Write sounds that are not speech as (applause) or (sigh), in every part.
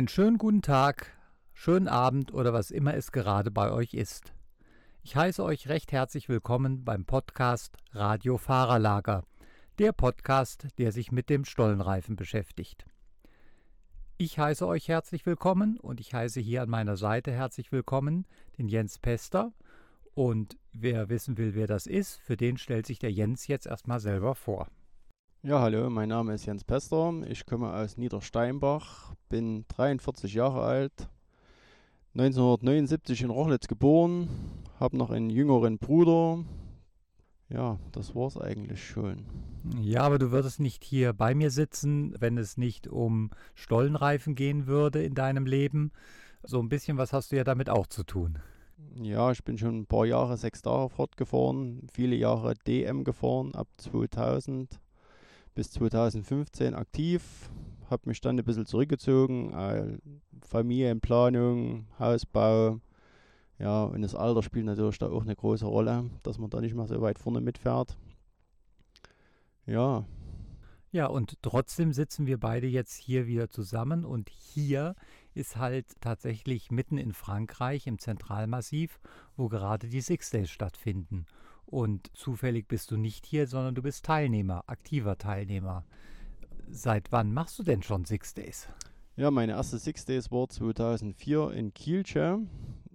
Einen schönen guten Tag, schönen Abend oder was immer es gerade bei euch ist. Ich heiße euch recht herzlich willkommen beim Podcast Radio Fahrerlager, der Podcast, der sich mit dem Stollenreifen beschäftigt. Ich heiße euch herzlich willkommen und ich heiße hier an meiner Seite herzlich willkommen den Jens Pester. Und wer wissen will, wer das ist, für den stellt sich der Jens jetzt erstmal selber vor. Ja, hallo, mein Name ist Jens Pester. Ich komme aus Niedersteinbach, bin 43 Jahre alt, 1979 in Rochlitz geboren, habe noch einen jüngeren Bruder. Ja, das war's eigentlich schon. Ja, aber du würdest nicht hier bei mir sitzen, wenn es nicht um Stollenreifen gehen würde in deinem Leben. So ein bisschen was hast du ja damit auch zu tun. Ja, ich bin schon ein paar Jahre sechs Tage fortgefahren, viele Jahre DM gefahren, ab 2000 bis 2015 aktiv, habe mich dann ein bisschen zurückgezogen, äh, Familienplanung, Hausbau, ja, und das Alter spielt natürlich da auch eine große Rolle, dass man da nicht mehr so weit vorne mitfährt. Ja. Ja, und trotzdem sitzen wir beide jetzt hier wieder zusammen und hier ist halt tatsächlich mitten in Frankreich im Zentralmassiv, wo gerade die Six Days stattfinden. Und zufällig bist du nicht hier, sondern du bist Teilnehmer, aktiver Teilnehmer. Seit wann machst du denn schon Six Days? Ja, meine erste Six Days war 2004 in Kielce.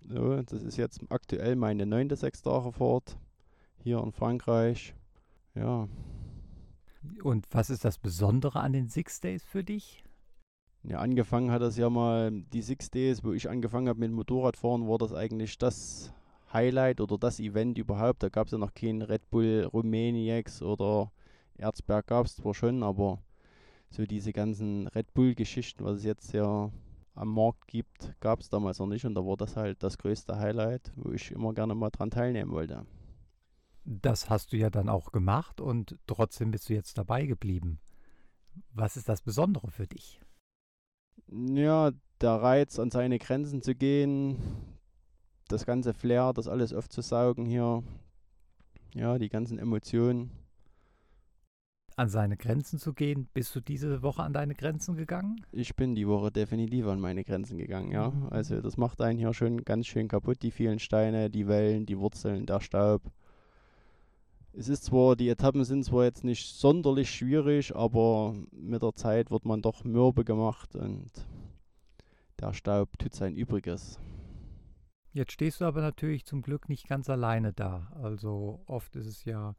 So, das ist jetzt aktuell meine neunte Sechs-Tage-Fahrt hier in Frankreich. Ja. Und was ist das Besondere an den Six Days für dich? Ja, angefangen hat das ja mal, die Six Days, wo ich angefangen habe mit Motorradfahren, war das eigentlich das Highlight oder das Event überhaupt. Da gab es ja noch keinen Red Bull Rumäniacs oder Erzberg gab es zwar schon, aber so diese ganzen Red Bull-Geschichten, was es jetzt ja am Markt gibt, gab es damals noch nicht und da war das halt das größte Highlight, wo ich immer gerne mal dran teilnehmen wollte. Das hast du ja dann auch gemacht und trotzdem bist du jetzt dabei geblieben. Was ist das Besondere für dich? Ja, der Reiz, an seine Grenzen zu gehen, das ganze Flair, das alles aufzusaugen hier. Ja, die ganzen Emotionen. An seine Grenzen zu gehen. Bist du diese Woche an deine Grenzen gegangen? Ich bin die Woche definitiv an meine Grenzen gegangen, ja. Mhm. Also das macht einen hier schon ganz schön kaputt, die vielen Steine, die Wellen, die Wurzeln, der Staub. Es ist zwar, die Etappen sind zwar jetzt nicht sonderlich schwierig, aber mit der Zeit wird man doch mürbe gemacht und der Staub tut sein Übriges. Jetzt stehst du aber natürlich zum Glück nicht ganz alleine da. Also oft ist es ja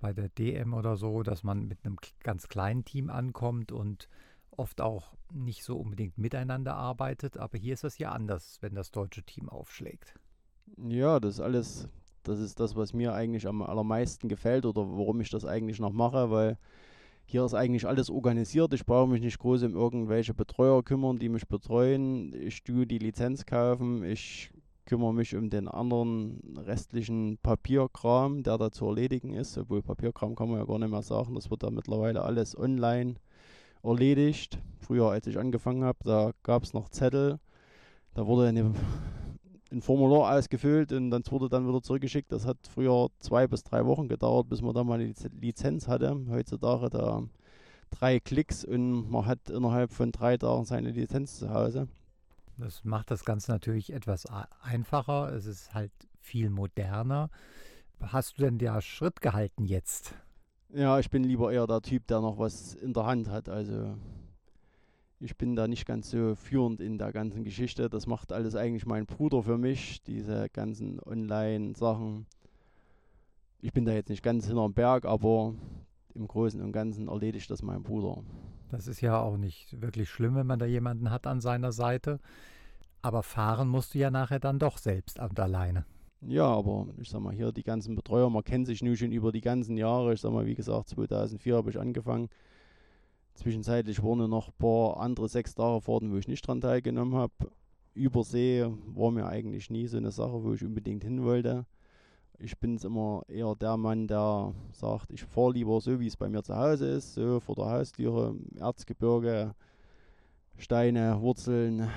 bei der DM oder so, dass man mit einem ganz kleinen Team ankommt und oft auch nicht so unbedingt miteinander arbeitet. Aber hier ist das ja anders, wenn das deutsche Team aufschlägt. Ja, das ist alles, das ist das, was mir eigentlich am allermeisten gefällt oder warum ich das eigentlich noch mache, weil hier ist eigentlich alles organisiert. Ich brauche mich nicht groß um irgendwelche Betreuer kümmern, die mich betreuen. Ich tue die Lizenz kaufen. Ich kümmere mich um den anderen restlichen Papierkram, der da zu erledigen ist. Obwohl Papierkram kann man ja gar nicht mehr sagen. Das wird da mittlerweile alles online erledigt. Früher, als ich angefangen habe, da gab es noch Zettel. Da wurde eine, ein Formular ausgefüllt und dann wurde dann wieder zurückgeschickt. Das hat früher zwei bis drei Wochen gedauert, bis man da mal eine Lizenz hatte. Heutzutage da drei Klicks und man hat innerhalb von drei Tagen seine Lizenz zu Hause. Das macht das Ganze natürlich etwas einfacher. Es ist halt viel moderner. Hast du denn der Schritt gehalten jetzt? Ja, ich bin lieber eher der Typ, der noch was in der Hand hat. Also ich bin da nicht ganz so führend in der ganzen Geschichte. Das macht alles eigentlich mein Bruder für mich, diese ganzen Online-Sachen. Ich bin da jetzt nicht ganz hinterm Berg, aber im Großen und Ganzen erledigt das mein Bruder. Das ist ja auch nicht wirklich schlimm, wenn man da jemanden hat an seiner Seite. Aber fahren musst du ja nachher dann doch selbst und alleine. Ja, aber ich sag mal, hier die ganzen Betreuer, man kennt sich nun schon über die ganzen Jahre. Ich sag mal, wie gesagt, 2004 habe ich angefangen. Zwischenzeitlich wurden noch ein paar andere sechs Tage Fahrten, wo ich nicht dran teilgenommen habe. Übersee war mir eigentlich nie so eine Sache, wo ich unbedingt hin wollte. Ich bin immer eher der Mann, der sagt, ich fahre lieber so, wie es bei mir zu Hause ist, so vor der Haustüre, Erzgebirge, Steine, Wurzeln,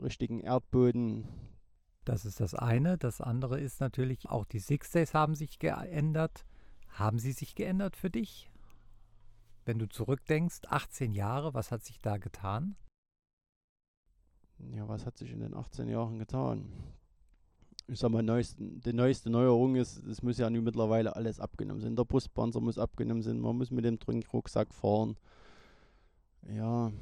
richtigen Erdboden. Das ist das eine. Das andere ist natürlich, auch die Six Days haben sich geändert. Haben sie sich geändert für dich? Wenn du zurückdenkst, 18 Jahre, was hat sich da getan? ja, was hat sich in den 18 Jahren getan? Ich sag mal, neuesten, die neueste Neuerung ist, es muss ja nun mittlerweile alles abgenommen sein. Der Brustpanzer muss abgenommen sein, man muss mit dem Trinkrucksack fahren. Ja,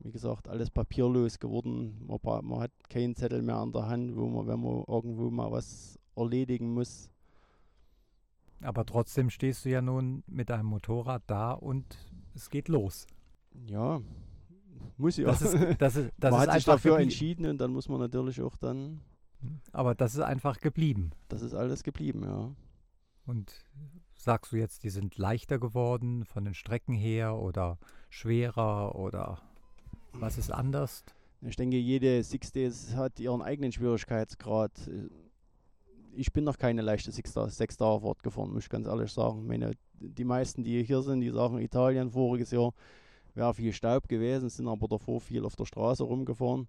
wie gesagt, alles papierlos geworden. Man, man, hat keinen Zettel mehr an der Hand, wo man, wenn man irgendwo mal was erledigen muss. Aber trotzdem stehst du ja nun mit deinem Motorrad da und es geht los. Ja, muss ja. Das ist, das ist, (laughs) das man ist hat sich dafür entschieden und dann muss man natürlich auch dann. Aber das ist einfach geblieben. Das ist alles geblieben, ja. Und sagst du jetzt, die sind leichter geworden von den Strecken her oder schwerer oder was ist anders? Ich denke, jede Six Days hat ihren eigenen Schwierigkeitsgrad. Ich bin noch keine leichte Six-Star-Fahrt gefahren, muss ich ganz ehrlich sagen. Meine, die meisten, die hier sind, die sagen, Italien voriges Jahr wäre viel Staub gewesen, sind aber davor viel auf der Straße rumgefahren.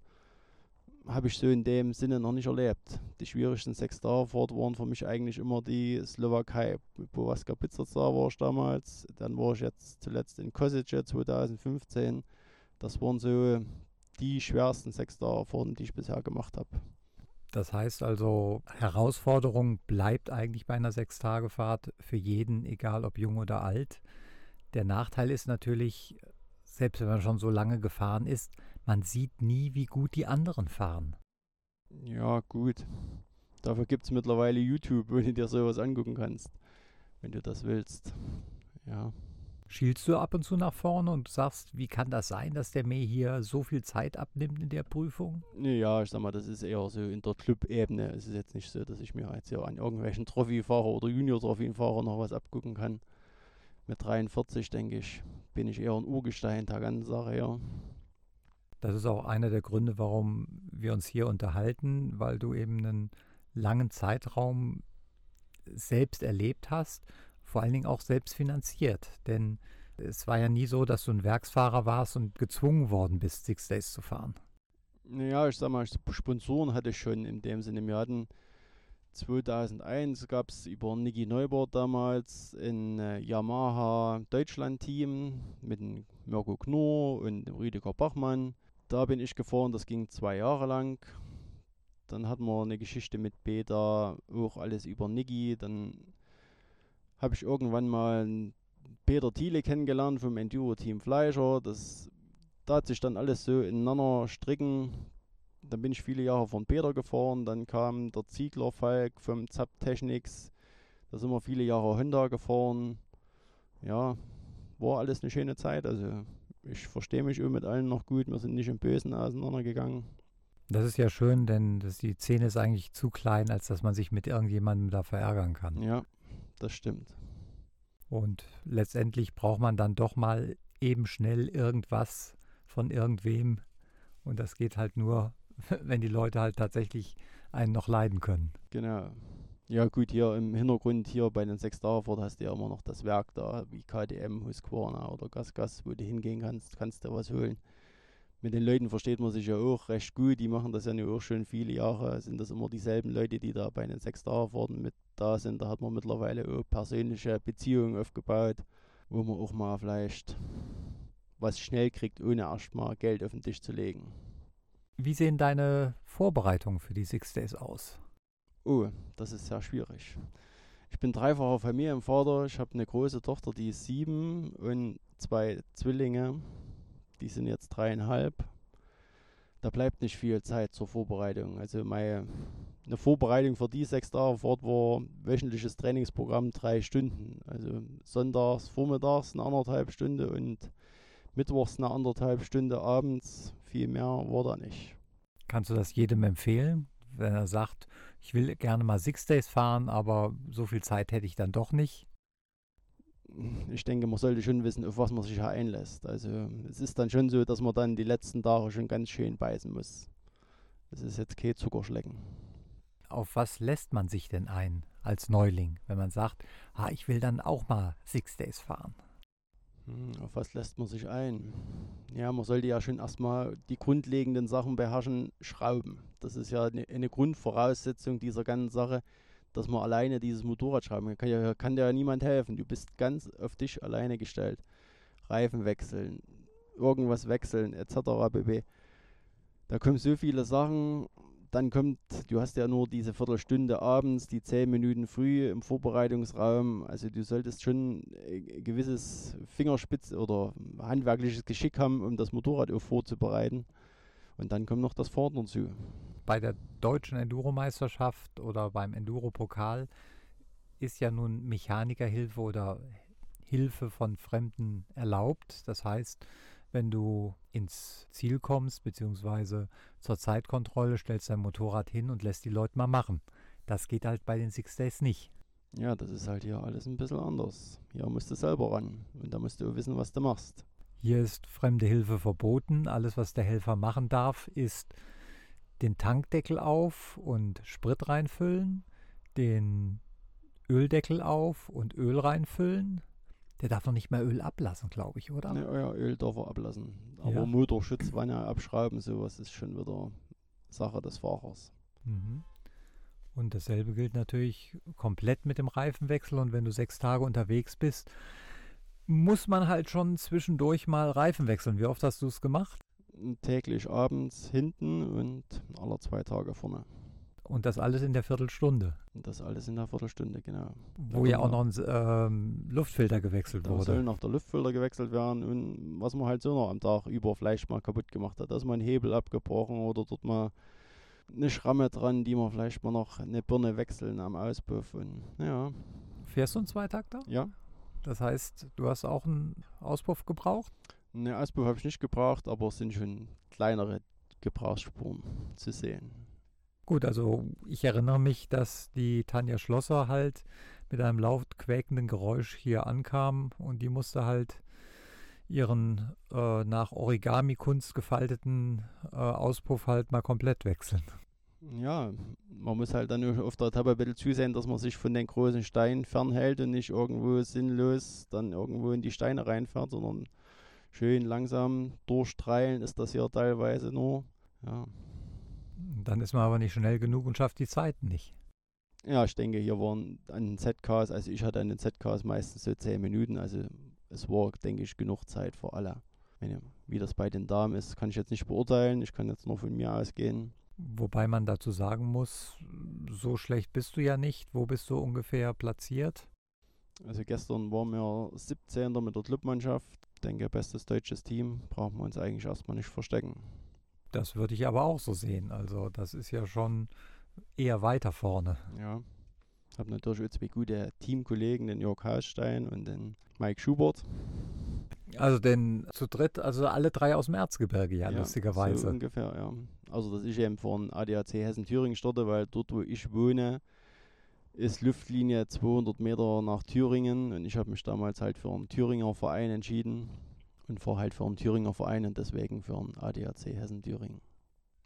Habe ich so in dem Sinne noch nicht erlebt. Die schwierigsten Six-Star-Fahrt waren für mich eigentlich immer die Slowakei. Bovaska Pizza war ich damals, dann war ich jetzt zuletzt in Kosice 2015 das waren so die schwersten sechs Fahrten, die ich bisher gemacht habe. Das heißt also, Herausforderung bleibt eigentlich bei einer Sechstagefahrt für jeden, egal ob jung oder alt. Der Nachteil ist natürlich, selbst wenn man schon so lange gefahren ist, man sieht nie, wie gut die anderen fahren. Ja, gut. Dafür gibt es mittlerweile YouTube, (laughs) wo du dir sowas angucken kannst, wenn du das willst. Ja. Schielst du ab und zu nach vorne und sagst, wie kann das sein, dass der mir hier so viel Zeit abnimmt in der Prüfung? Ja, ich sag mal, das ist eher so in der Club-Ebene. Es ist jetzt nicht so, dass ich mir jetzt hier an irgendwelchen Trophy-Fahrer oder Junior-Trophy-Fahrer noch was abgucken kann. Mit 43, denke ich, bin ich eher ein Urgestein der ganzen Sache, ja. Das ist auch einer der Gründe, warum wir uns hier unterhalten, weil du eben einen langen Zeitraum selbst erlebt hast vor allen Dingen auch selbst finanziert. Denn es war ja nie so, dass du ein Werksfahrer warst und gezwungen worden bist, Six Days zu fahren. Ja, ich sag mal, Sponsoren hatte ich schon in dem Sinne. Wir hatten 2001 gab es über Niki Neubert damals ein äh, Yamaha Deutschland-Team mit Mirko Knorr und Rüdiger Bachmann. Da bin ich gefahren, das ging zwei Jahre lang. Dann hatten wir eine Geschichte mit Beta, auch alles über Niki. Dann habe ich irgendwann mal Peter Thiele kennengelernt vom Enduro-Team Fleischer. Das da hat sich dann alles so ineinander stricken. Dann bin ich viele Jahre von Peter gefahren. Dann kam der Ziegler Falk vom Zap Technics. Da sind wir viele Jahre Honda gefahren. Ja, war alles eine schöne Zeit. Also ich verstehe mich mit allen noch gut. Wir sind nicht im Bösen auseinandergegangen. Das ist ja schön, denn das, die Szene ist eigentlich zu klein, als dass man sich mit irgendjemandem da verärgern kann. Ja, das stimmt. Und letztendlich braucht man dann doch mal eben schnell irgendwas von irgendwem. Und das geht halt nur, (laughs) wenn die Leute halt tatsächlich einen noch leiden können. Genau. Ja gut, hier im Hintergrund hier bei den sechs Ford hast du ja immer noch das Werk da, wie KDM, Husqvarna oder Gasgas, wo du hingehen kannst, kannst du was holen mit den Leuten versteht man sich ja auch recht gut. Die machen das ja nur auch schon viele Jahre. Sind das immer dieselben Leute, die da bei den sechs Fahrten mit da sind. Da hat man mittlerweile auch persönliche Beziehungen aufgebaut, wo man auch mal vielleicht was schnell kriegt, ohne erstmal Geld auf den Tisch zu legen. Wie sehen deine Vorbereitungen für die Six Days aus? Oh, das ist sehr schwierig. Ich bin dreifacher Familienvater. Ich habe eine große Tochter, die ist sieben und zwei Zwillinge die sind jetzt dreieinhalb. Da bleibt nicht viel Zeit zur Vorbereitung. Also meine eine Vorbereitung für die sechs Tage Fahrt war wöchentliches Trainingsprogramm drei Stunden. Also sonntags, vormittags eine anderthalb Stunde und mittwochs eine anderthalb Stunde abends. Viel mehr war da nicht. Kannst du das jedem empfehlen, wenn er sagt, ich will gerne mal Six Days fahren, aber so viel Zeit hätte ich dann doch nicht? ich denke, man sollte schon wissen, auf was man sich einlässt. Also es ist dann schon so, dass man dann die letzten Tage schon ganz schön beißen muss. Das ist jetzt kein Zuckerschlecken. Auf was lässt man sich denn ein als Neuling, wenn man sagt, ah, ich will dann auch mal Six Days fahren? Hm, auf was lässt man sich ein? Ja, man sollte ja schon erstmal die grundlegenden Sachen beherrschen, schrauben. Das ist ja eine, eine Grundvoraussetzung dieser ganzen Sache dass man alleine dieses Motorrad schreiben kann. Kann, ja, kann dir ja niemand helfen. Du bist ganz auf dich alleine gestellt. Reifen wechseln, irgendwas wechseln, etc. bb. da kommen so viele Sachen. Dann kommt, du hast ja nur diese Viertelstunde abends, die zehn Minuten früh im Vorbereitungsraum. Also du solltest schon ein gewisses Fingerspitz oder handwerkliches Geschick haben, um das Motorrad auch vorzubereiten. Und dann kommt noch das Fahren dazu. Bei der deutschen Enduro-Meisterschaft oder beim Enduro-Pokal ist ja nun Mechanikerhilfe oder Hilfe von Fremden erlaubt. Das heißt, wenn du ins Ziel kommst, beziehungsweise zur Zeitkontrolle, stellst dein Motorrad hin und lässt die Leute mal machen. Das geht halt bei den Six Days nicht. Ja, das ist halt hier alles ein bisschen anders. Hier musst du selber ran und da musst du wissen, was du machst. Hier ist fremde Hilfe verboten. Alles, was der Helfer machen darf, ist den Tankdeckel auf und Sprit reinfüllen, den Öldeckel auf und Öl reinfüllen, der darf noch nicht mehr Öl ablassen, glaube ich, oder? Ne, euer Öl darf er ablassen. Aber Ja. Motorschutzwanne abschrauben, sowas ist schon wieder Sache des Fahrers. Mhm. Und dasselbe gilt natürlich komplett mit dem Reifenwechsel. Und wenn du sechs Tage unterwegs bist, muss man halt schon zwischendurch mal Reifen wechseln. Wie oft hast du es gemacht? Täglich abends hinten und alle zwei Tage vorne. Und das alles in der Viertelstunde, Und das alles in einer Viertelstunde, genau. wo ja auch noch ein ähm, Luftfilter gewechselt Da soll wurde. noch der Luftfilter gewechselt werden und was man halt so noch am Tag über vielleicht mal kaputt gemacht hat. Da ist mal ein Hebel abgebrochen oder dort mal eine Schramme dran, die man vielleicht mal noch eine Birne wechseln am Auspuff. Und ja, Fährst du einen Zweitakter? ja. Das heißt, du hast auch einen Auspuff gebraucht? Eine Auspuff habe ich nicht gebraucht, aber es sind schon kleinere Gebrauchsspuren zu sehen. Gut, also ich erinnere mich, dass die Tanja Schlosser halt mit einem laut quäkenden Geräusch hier ankam und die musste halt ihren äh, nach Origami-Kunst gefalteten äh, Auspuff halt mal komplett wechseln. Ja, man muss halt dann auf der bisschen zusehen, dass man sich von den großen Steinen fernhält und nicht irgendwo sinnlos dann irgendwo in die Steine reinfährt, sondern schön langsam durchtreilen ist das hier teilweise nur. Ja. Dann ist man aber nicht schnell genug und schafft die Zeit nicht. ja, ich denke, hier waren an den ZKs, also ich hatte an den ZKs meistens so 10 Minuten, also es war, denke ich, genug Zeit für alle. Wie das bei den Damen ist, kann ich jetzt nicht beurteilen, ich kann jetzt nur von mir ausgehen. Wobei man dazu sagen muss, so schlecht bist du ja nicht. Wo bist du ungefähr platziert? Also gestern waren wir 17. mit der Clubmannschaft. Ich denke, bestes deutsches Team. Brauchen wir uns eigentlich erstmal nicht verstecken. Das würde ich aber auch so sehen. Also das ist ja schon eher weiter vorne. Ja. Habe natürlich auch zwei gute Teamkollegen, den Jörg Hausstein und den Mike Schubert. Also denn zu dritt, also alle drei aus dem Erzgebirge, ja, So lustigerweise. ungefähr, ja. Also, dass ich eben von ADAC Hessen-Thüringen starte, weil dort, wo ich wohne, ist Luftlinie 200 Meter nach Thüringen und ich habe mich damals halt für einen Thüringer Verein entschieden und fahre halt für einen Thüringer Verein und deswegen für einen ADAC Hessen-Thüringen.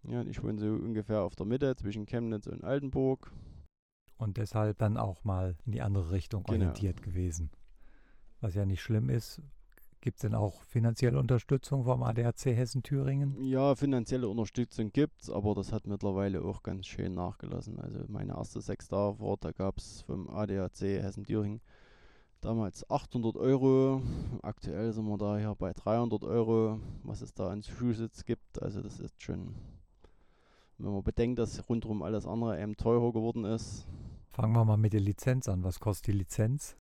Ja, und ich wohne so ungefähr auf der Mitte zwischen Chemnitz und Altenburg. Und deshalb dann auch mal in die andere Richtung Genau. orientiert gewesen. Was ja nicht schlimm ist. Gibt es denn auch finanzielle Unterstützung vom ADAC Hessen-Thüringen? Ja, finanzielle Unterstützung gibt's, aber das hat mittlerweile auch ganz schön nachgelassen. Also meine erste Sechstarfahrt, da gab es vom ADAC Hessen-Thüringen damals 800 Euro. Aktuell sind wir da hier bei 300 Euro, was es da an Zusatz gibt. Also das ist schon, wenn man bedenkt, dass rundherum alles andere eben teurer geworden ist. Fangen wir mal mit der Lizenz an. Was kostet die Lizenz?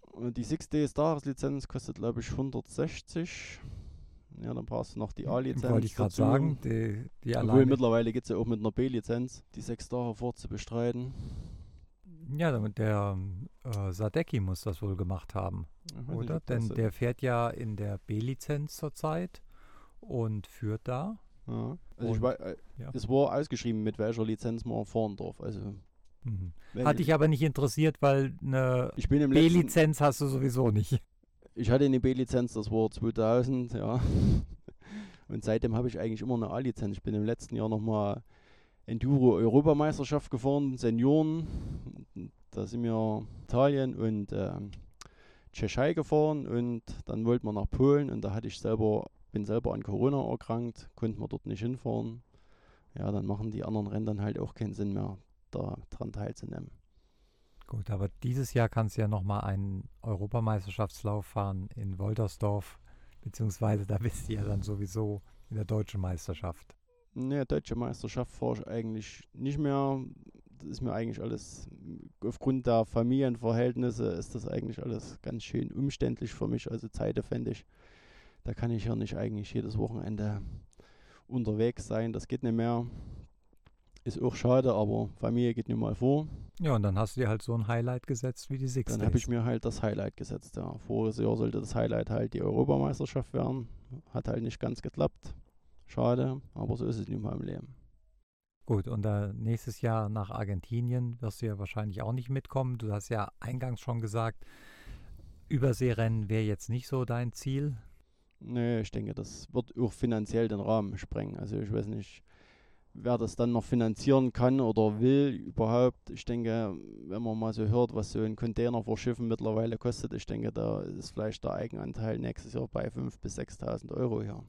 Und die 6 Days Jahreslizenz kostet glaube ich 160. Ja, dann brauchst du noch die A-Lizenz. Wollte ich gerade sagen. Die, die Obwohl mittlerweile geht es ja auch mit einer B-Lizenz, die sechs Tage vorzubestreiten. Ja, damit der äh, Sadecki muss das wohl gemacht haben, Ich nicht, oder? das Denn der fährt ja in der B-Lizenz zurzeit und führt da. Ja. Also ich Und- weiß, äh, ja. es war ausgeschrieben, mit welcher Lizenz man fahren darf. Also Mhm. Hat dich aber nicht interessiert, weil eine ich B-Lizenz hast du sowieso nicht. ich hatte eine B-Lizenz, das war 2000, ja. (laughs) Und seitdem habe ich eigentlich immer eine A-Lizenz. Ich bin im letzten Jahr nochmal Enduro-Europameisterschaft gefahren, Senioren. Da sind wir Italien und ähm, Tschechei gefahren und dann wollten wir nach Polen und da hatte ich selber, bin selber an Corona erkrankt, konnten wir dort nicht hinfahren. Ja, dann machen die anderen Rennen dann halt auch keinen Sinn mehr, da dran teilzunehmen. Gut, aber dieses Jahr kannst du ja nochmal einen Europameisterschaftslauf fahren in Woltersdorf, beziehungsweise da bist du ja dann sowieso in der deutschen Meisterschaft? Ne, deutsche Meisterschaft fahre ich eigentlich nicht mehr. Das ist mir eigentlich alles, aufgrund der Familienverhältnisse ist das eigentlich alles ganz schön umständlich für mich, also zeitaufwendig. Da kann ich ja nicht eigentlich jedes Wochenende unterwegs sein, das geht nicht mehr. Ist auch schade, aber Familie geht nicht mal vor. Ja, und dann hast du dir halt so ein Highlight gesetzt wie die Six Dann habe ich mir halt das Highlight gesetzt. Ja. Voriges Jahr sollte das Highlight halt die Europameisterschaft werden. Hat halt nicht ganz geklappt. Schade, aber so ist es in meinem Leben. Gut, und äh, nächstes Jahr nach Argentinien wirst du ja wahrscheinlich auch nicht mitkommen. Du hast ja eingangs schon gesagt, Überseerennen wäre jetzt nicht so dein Ziel. Nee, ich denke, das wird auch finanziell den Rahmen sprengen. Also ich weiß nicht, wer das dann noch finanzieren kann oder will überhaupt. Ich denke, wenn man mal so hört, was so ein Container vor Schiffen mittlerweile kostet, ich denke, da ist vielleicht der Eigenanteil nächstes Jahr bei 5.000 bis 6.000 Euro hier.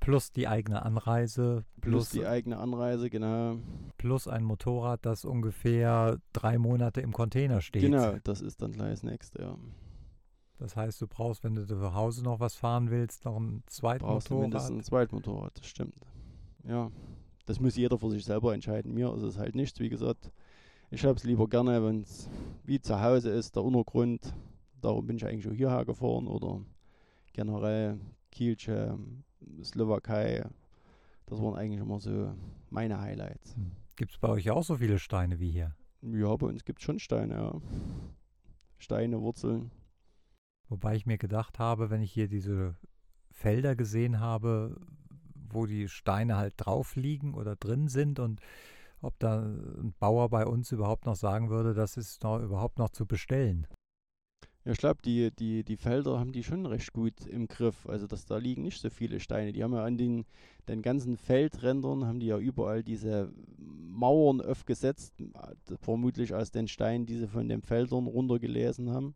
Plus die eigene Anreise. Plus, plus die eigene Anreise, genau. Plus ein Motorrad, das ungefähr drei Monate im Container steht. Genau, das ist dann gleich das nächste, ja. Das heißt, du brauchst, wenn du zu Hause noch was fahren willst, noch ein zweites Motorrad. Du mindestens ein Zweitmotorrad, das stimmt ja, das muss jeder für sich selber entscheiden. Mir ist es halt nichts, wie gesagt. Ich habe es lieber gerne, wenn es wie zu Hause ist, der Untergrund. Darum bin ich eigentlich auch hierher gefahren oder generell Kielce, Slowakei. Das waren eigentlich immer so meine Highlights. Hm. Gibt es bei euch auch so viele Steine wie hier? Ja, bei uns gibt es schon Steine, ja. Steine, Wurzeln. Wobei ich mir gedacht habe, wenn ich hier diese Felder gesehen habe, wo die Steine halt drauf liegen oder drin sind und ob da ein Bauer bei uns überhaupt noch sagen würde, das ist noch überhaupt noch zu bestellen. Ich glaube, die, die, die Felder haben die schon recht gut im Griff. Also dass da liegen nicht so viele Steine. Die haben ja an den, den ganzen Feldrändern haben die ja überall diese Mauern aufgesetzt, vermutlich aus den Steinen, die sie von den Feldern runtergelesen haben.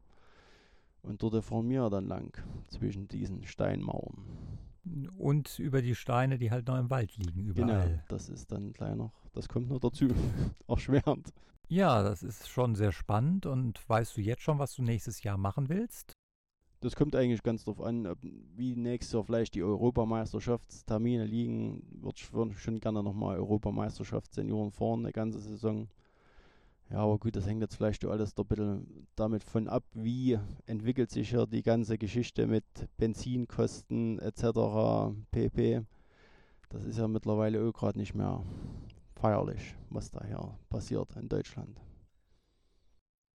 Und dort fahren wir dann lang zwischen diesen Steinmauern. Und über die Steine, die halt noch im Wald liegen, überall. Genau, das ist dann gleich noch, das kommt noch dazu, (laughs) erschwerend. Ja, das ist schon sehr spannend. Und weißt du jetzt schon, was du nächstes Jahr machen willst? Das kommt eigentlich ganz darauf an, wie nächstes Jahr vielleicht die Europameisterschaftstermine liegen. Würde ich schon gerne nochmal Europameisterschaft Senioren fahren, eine ganze Saison. Ja, aber gut, das hängt jetzt vielleicht alles ein bisschen damit von ab, wie entwickelt sich ja die ganze Geschichte mit Benzinkosten etc. pp. Das ist ja mittlerweile auch gerade nicht mehr feierlich, was da hier passiert in Deutschland.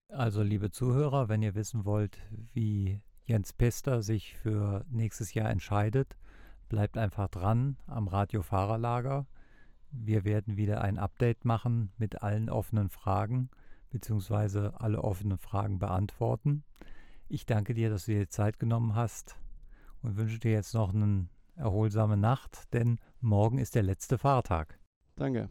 Also, liebe Zuhörer, wenn ihr wissen wollt, wie Jens Pester sich für nächstes Jahr entscheidet, bleibt einfach dran am Radio Fahrerlager. Wir werden wieder ein Update machen mit allen offenen Fragen beziehungsweise alle offenen Fragen beantworten. Ich danke dir, dass du dir Zeit genommen hast und wünsche dir jetzt noch eine erholsame Nacht, denn morgen ist der letzte Fahrtag. Danke.